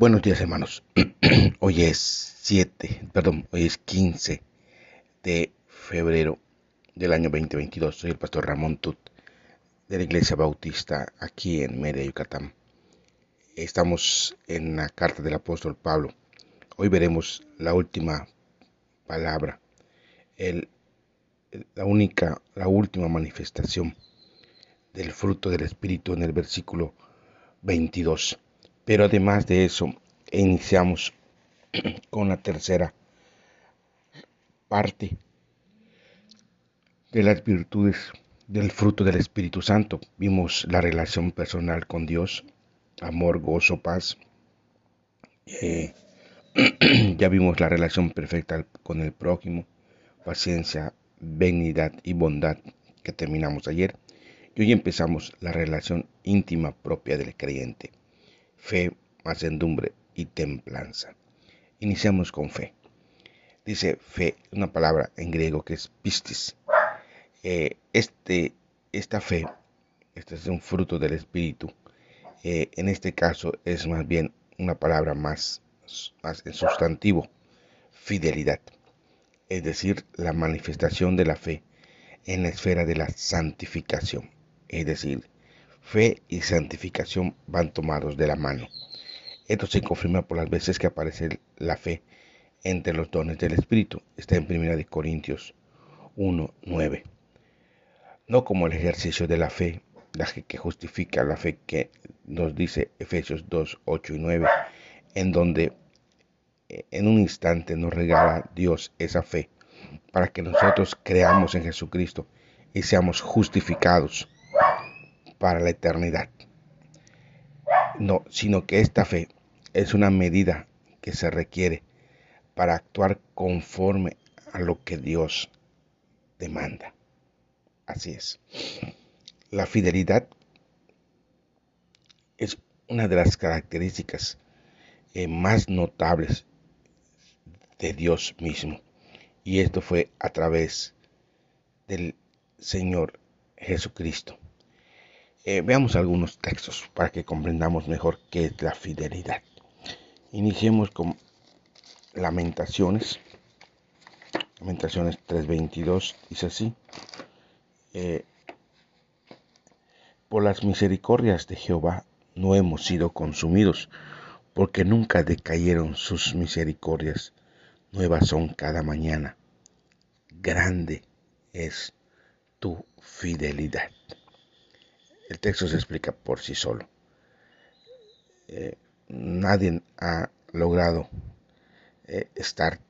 Buenos días hermanos. Hoy es 7, perdón, hoy es 15 de febrero del año 2022. Soy el pastor Ramón Tut de la Iglesia Bautista aquí en Mérida, Yucatán. Estamos en la carta del apóstol Pablo. Hoy veremos la última palabra, la única, la última manifestación del fruto del Espíritu en el versículo 22 pero además de eso, iniciamos con la tercera parte de las virtudes del fruto del Espíritu Santo. Vimos la relación personal con Dios, amor, gozo, paz. Eh, ya vimos la relación perfecta con el prójimo, paciencia, benignidad y bondad que terminamos ayer. Y hoy empezamos la relación íntima propia del creyente fe, macedumbre y templanza. Iniciamos con fe. Dice fe, una palabra en griego que es pistis. Eh, este, esta fe, este es un fruto del Espíritu. Eh, en este caso es más bien una palabra más, más en sustantivo, fidelidad. Es decir, la manifestación de la fe en la esfera de la santificación. Es decir, Fe y santificación van tomados de la mano. Esto se confirma por las veces que aparece la fe entre los dones del Espíritu. Está en 1 Corintios 1, 9. No como el ejercicio de la fe, la que justifica la fe que nos dice Efesios 2, 8 y 9, en donde eh, en un instante nos regala Dios esa fe para que nosotros creamos en Jesucristo y seamos justificados para la eternidad. No, sino que esta fe es una medida que se requiere para actuar conforme a lo que Dios demanda. Así es. La fidelidad es una de las características eh, más notables de Dios mismo. Y esto fue a través del Señor Jesucristo. Eh, veamos algunos textos para que comprendamos mejor qué es la fidelidad. Iniciemos con Lamentaciones. Lamentaciones 3:22 dice así. Eh, por las misericordias de Jehová no hemos sido consumidos, porque nunca decayeron sus misericordias. Nuevas son cada mañana. Grande es tu fidelidad. El texto se explica por sí solo. Eh, nadie ha logrado eh, estar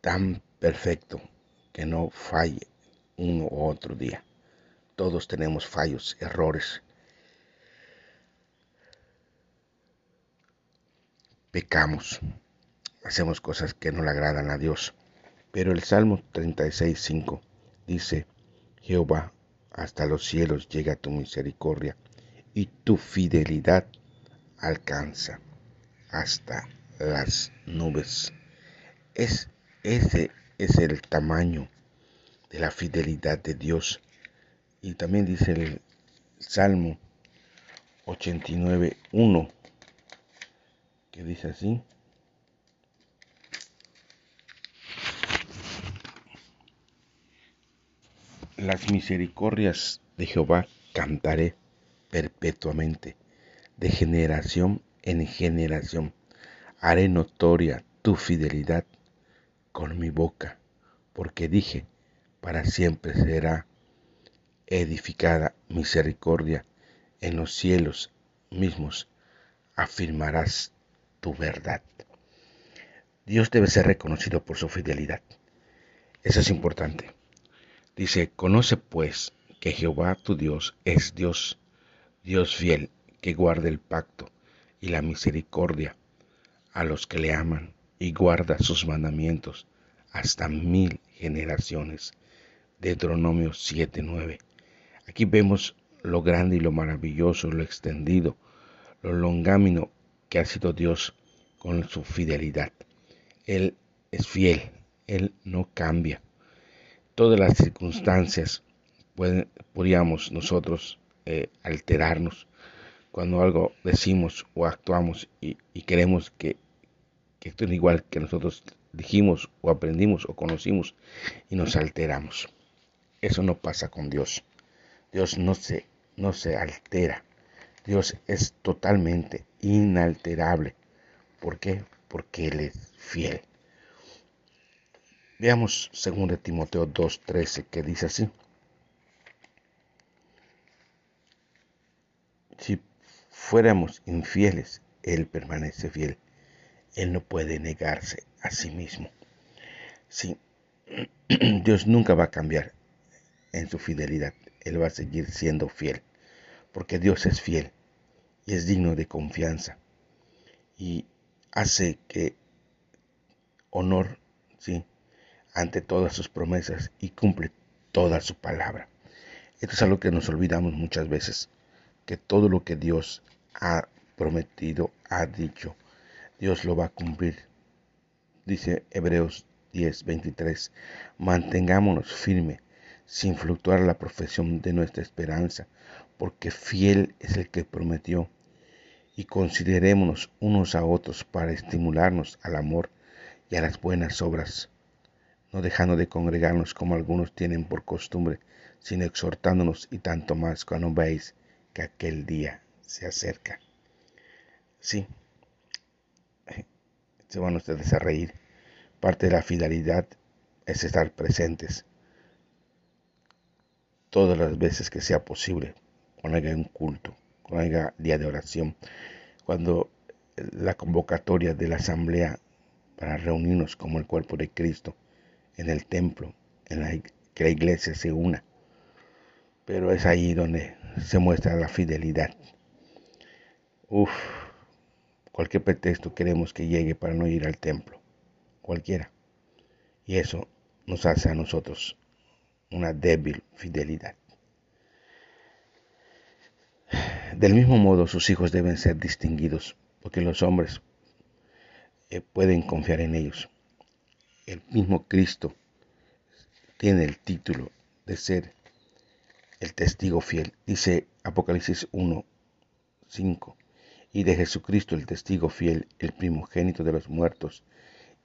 tan perfecto que no falle uno u otro día. Todos tenemos fallos, errores. Pecamos, hacemos cosas que no le agradan a Dios. Pero el Salmo 36.5 dice, Jehová hasta los cielos llega tu misericordia y tu fidelidad alcanza hasta las nubes. Es, ese es el tamaño de la fidelidad de Dios. Y también dice el Salmo 89.1, que dice así. Las misericordias de Jehová cantaré perpetuamente, de generación en generación. Haré notoria tu fidelidad con mi boca, porque dije, para siempre será edificada misericordia en los cielos mismos, afirmarás tu verdad. Dios debe ser reconocido por su fidelidad. Eso es importante. Dice, conoce pues que Jehová tu Dios es Dios, Dios fiel, que guarda el pacto y la misericordia a los que le aman y guarda sus mandamientos hasta mil generaciones. Deuteronomio 7:9. Aquí vemos lo grande y lo maravilloso, lo extendido, lo longámino que ha sido Dios con su fidelidad. Él es fiel, Él no cambia todas las circunstancias podríamos nosotros eh, alterarnos, cuando algo decimos o actuamos y, queremos que, que actúen igual que nosotros dijimos o aprendimos o conocimos y nos alteramos. Eso no pasa con Dios. Dios no se, no se altera. Dios es totalmente inalterable. ¿Por qué? Porque Él es fiel. Veamos 2 Timoteo 2.13 que dice así. Si fuéramos infieles, Él permanece fiel. Él no puede negarse a sí mismo. Sí, Dios nunca va a cambiar en su fidelidad. Él va a seguir siendo fiel, porque Dios es fiel y es digno de confianza y hace que honor, sí, ante todas sus promesas y cumple toda su palabra. Esto es algo que nos olvidamos muchas veces, que todo lo que Dios ha prometido, ha dicho, Dios lo va a cumplir. Dice Hebreos 10, 23, mantengámonos firme sin fluctuar la profesión de nuestra esperanza, porque fiel es el que prometió. Y considerémonos unos a otros para estimularnos al amor y a las buenas obras, no dejando de congregarnos como algunos tienen por costumbre, sino exhortándonos y tanto más cuando veis que aquel día se acerca. Sí, se van ustedes a reír. Parte de la fidelidad es estar presentes todas las veces que sea posible, cuando haya un culto, cuando haya día de oración, cuando la convocatoria de la asamblea para reunirnos como el cuerpo de Cristo en el templo, en la, que la iglesia se una. Pero es ahí donde se muestra la fidelidad. Uf, cualquier pretexto queremos que llegue para no ir al templo, cualquiera. Y eso nos hace a nosotros una débil fidelidad. Del mismo modo, sus hijos deben ser distinguidos, porque los hombres eh, pueden confiar en ellos. El mismo Cristo tiene el título de ser el testigo fiel. Dice Apocalipsis 1, 5. Y de Jesucristo el testigo fiel, el primogénito de los muertos,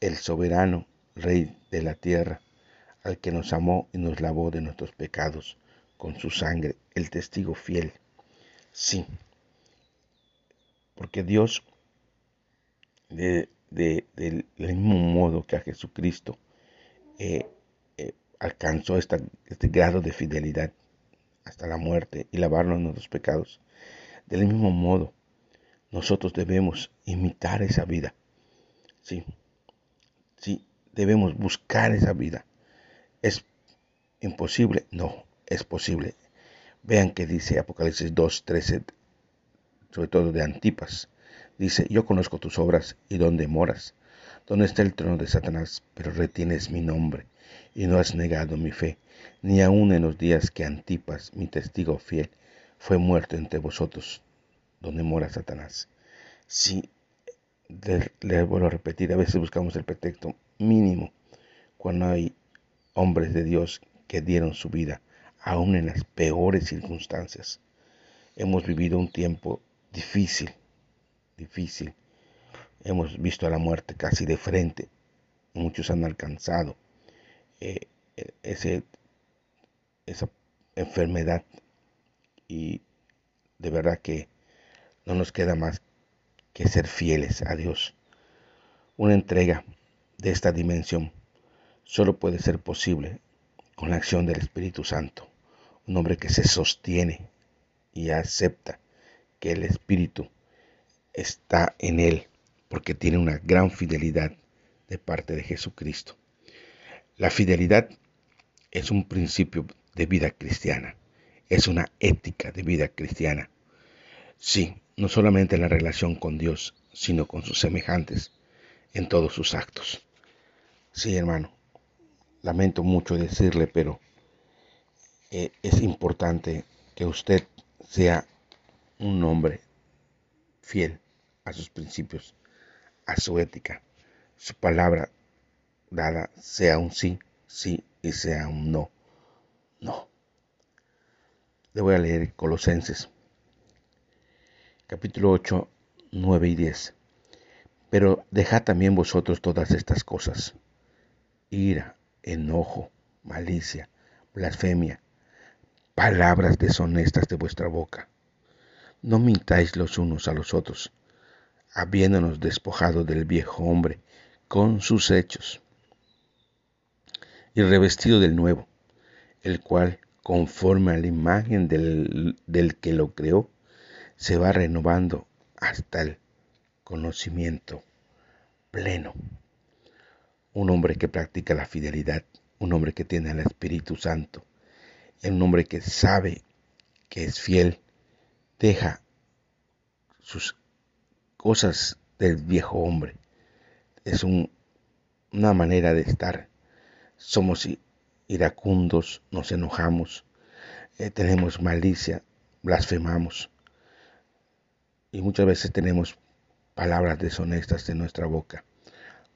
el soberano Rey de la tierra, al que nos amó y nos lavó de nuestros pecados con su sangre, el testigo fiel. Sí, porque Dios, de, del mismo modo que a Jesucristo, eh, eh, alcanzó este grado de fidelidad hasta la muerte y lavarnos nuestros pecados, del mismo modo, nosotros debemos imitar esa vida. Sí, sí, debemos buscar esa vida ¿Es imposible? No, es posible. Vean que dice Apocalipsis 2, 13, sobre todo de Antipas. Dice, yo conozco tus obras y dónde moras, dónde está el trono de Satanás, pero retienes mi nombre y no has negado mi fe, ni aun en los días que Antipas, mi testigo fiel, fue muerto entre vosotros, donde mora Satanás. Si, le vuelvo a repetir, a veces buscamos el pretexto mínimo cuando hay hombres de Dios que dieron su vida, aún en las peores circunstancias. Hemos vivido un tiempo difícil, difícil. Hemos visto a la muerte casi de frente. Muchos han alcanzado eh, ese, esa enfermedad y de verdad que no nos queda más que ser fieles a Dios. Una entrega de esta dimensión solo puede ser posible con la acción del Espíritu Santo, un hombre que se sostiene y acepta que el Espíritu está en él porque tiene una gran fidelidad de parte de Jesucristo. La fidelidad es un principio de vida cristiana, es una ética de vida cristiana. Sí, no solamente en la relación con Dios, sino con sus semejantes en todos sus actos. Sí, hermano, lamento mucho decirle, pero eh, es importante que usted sea un hombre fiel a sus principios, a su ética. Su palabra dada sea un sí, sí y sea un no, no. Le voy a leer Colosenses. capítulo 8, 9 y 10. Pero dejad también vosotros todas estas cosas, ira, enojo, malicia, blasfemia, palabras deshonestas de vuestra boca. No mintáis los unos a los otros, habiéndonos despojado del viejo hombre con sus hechos, y revestido del nuevo, el cual, conforme a la imagen del, del que lo creó, se va renovando hasta el conocimiento pleno. Un hombre que practica la fidelidad, un hombre que tiene al Espíritu Santo, y un hombre que sabe que es fiel, deja sus cosas del viejo hombre. Es una manera de estar. Somos iracundos, nos enojamos, eh, tenemos malicia, blasfemamos. Y muchas veces tenemos palabras deshonestas en nuestra boca.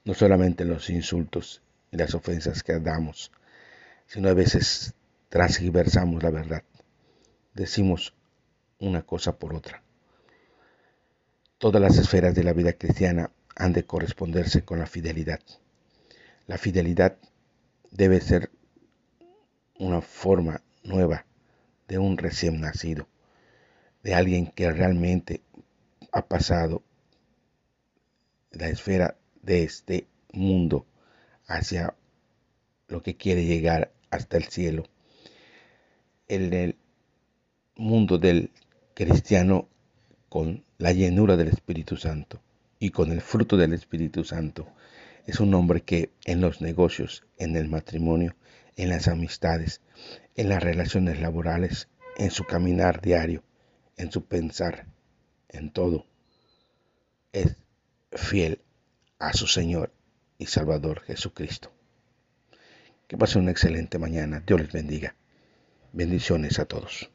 No solamente los insultos y las ofensas que damos, sino a veces transgiversamos la verdad. Decimos una cosa por otra. Todas las esferas de la vida cristiana han de corresponderse con la fidelidad. La fidelidad debe ser una forma nueva de un recién nacido, de alguien que realmente ha pasado la esfera de este mundo hacia lo que quiere llegar hasta el cielo en el mundo del cristiano con la llenura del Espíritu Santo y con el fruto del Espíritu Santo. Es un hombre que en los negocios, en el matrimonio, en las amistades, en las relaciones laborales, en su caminar diario, en su pensar, en todo, es fiel a su Señor y Salvador Jesucristo. Que pase una excelente mañana. Dios les bendiga. Bendiciones a todos.